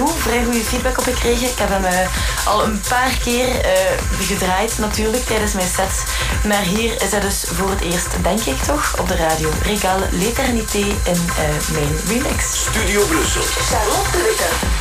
goed, vrij goede feedback op gekregen. Ik heb hem eh, al een paar keer eh, gedraaid natuurlijk tijdens mijn sets. Maar hier is hij dus voor het eerst, denk ik toch, op de radio. Regal L'Eternité in eh, mijn remix. Studio Brussel. Charlotte.